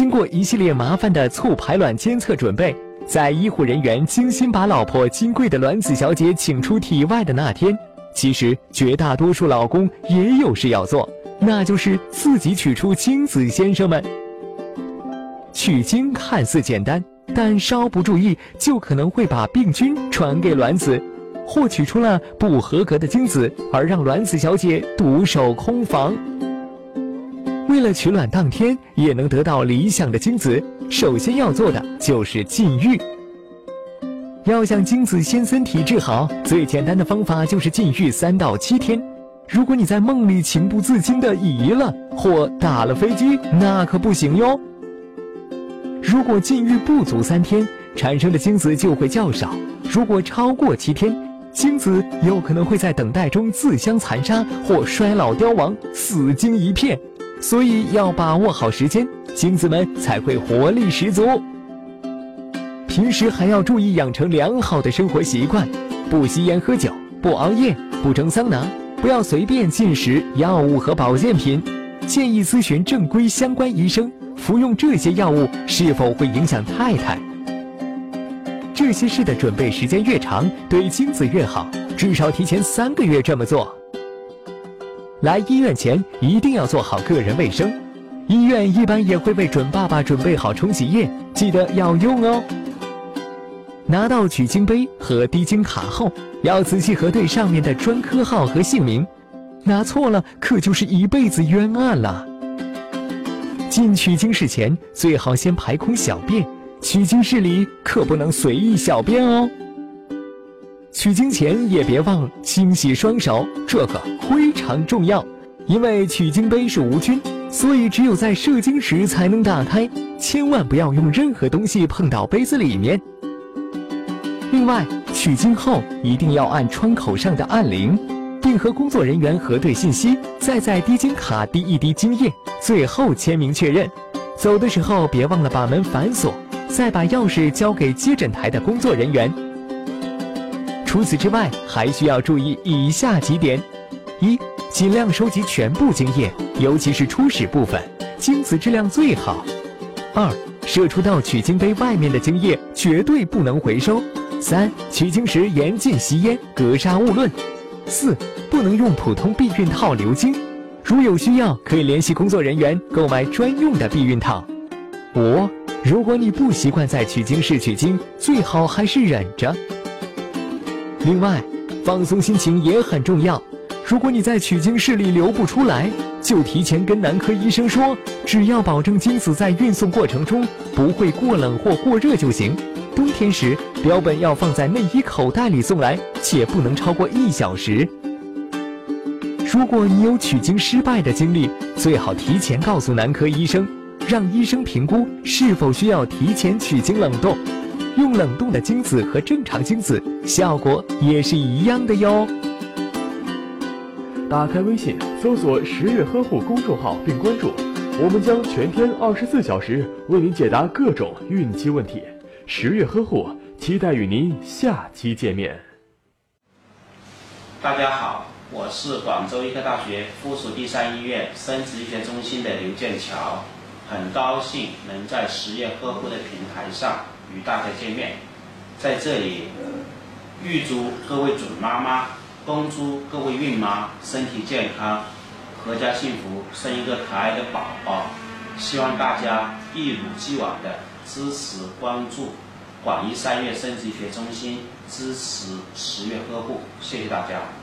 经过一系列麻烦的促排卵监测准备，在医护人员精心把老婆金贵的卵子小姐请出体外的那天，其实绝大多数老公也有事要做，那就是自己取出精子。先生们，取精看似简单，但稍不注意就可能会把病菌传给卵子，或取出了不合格的精子，而让卵子小姐独守空房。为了取卵当天也能得到理想的精子，首先要做的就是禁欲。要想精子先身体质好，最简单的方法就是禁欲三到七天。如果你在梦里情不自禁的移了或打了飞机，那可不行哟。如果禁欲不足三天，产生的精子就会较少；如果超过七天，精子有可能会在等待中自相残杀或衰老凋亡，死精一片。所以要把握好时间，精子们才会活力十足。平时还要注意养成良好的生活习惯，不吸烟喝酒，不熬夜，不蒸桑拿，不要随便进食药物和保健品。建议咨询正规相关医生，服用这些药物是否会影响太太。这些事的准备时间越长，对精子越好，至少提前三个月这么做。来医院前一定要做好个人卫生，医院一般也会为准爸爸准备好冲洗液，记得要用哦。拿到取精杯和滴精卡后，要仔细核对上面的专科号和姓名，拿错了可就是一辈子冤案了。进取精室前最好先排空小便，取精室里可不能随意小便哦。取经前也别忘清洗双手，这个非常重要。因为取经杯是无菌，所以只有在射精时才能打开，千万不要用任何东西碰到杯子里面。另外，取经后一定要按窗口上的按铃，并和工作人员核对信息，再在滴精卡滴一滴精液，最后签名确认。走的时候别忘了把门反锁，再把钥匙交给接诊台的工作人员。除此之外，还需要注意以下几点：一、尽量收集全部精液，尤其是初始部分，精子质量最好；二、射出到取精杯外面的精液绝对不能回收；三、取精时严禁吸烟，格杀勿论；四、不能用普通避孕套流精，如有需要可以联系工作人员购买专用的避孕套；五、如果你不习惯在取精室取精，最好还是忍着。另外，放松心情也很重要。如果你在取精室里流不出来，就提前跟男科医生说，只要保证精子在运送过程中不会过冷或过热就行。冬天时，标本要放在内衣口袋里送来，且不能超过一小时。如果你有取精失败的经历，最好提前告诉男科医生，让医生评估是否需要提前取精冷冻。用冷冻的精子和正常精子效果也是一样的哟。打开微信，搜索“十月呵护”公众号并关注，我们将全天二十四小时为您解答各种孕期问题。十月呵护，期待与您下期见面。大家好，我是广州医科大学附属第三医院生殖医学中心的刘建桥，很高兴能在十月呵护的平台上。与大家见面，在这里预祝各位准妈妈，恭祝各位孕妈身体健康，阖家幸福，生一个可爱的宝宝。希望大家一如既往的支持关注广医三院生殖医学中心，支持十月呵护，谢谢大家。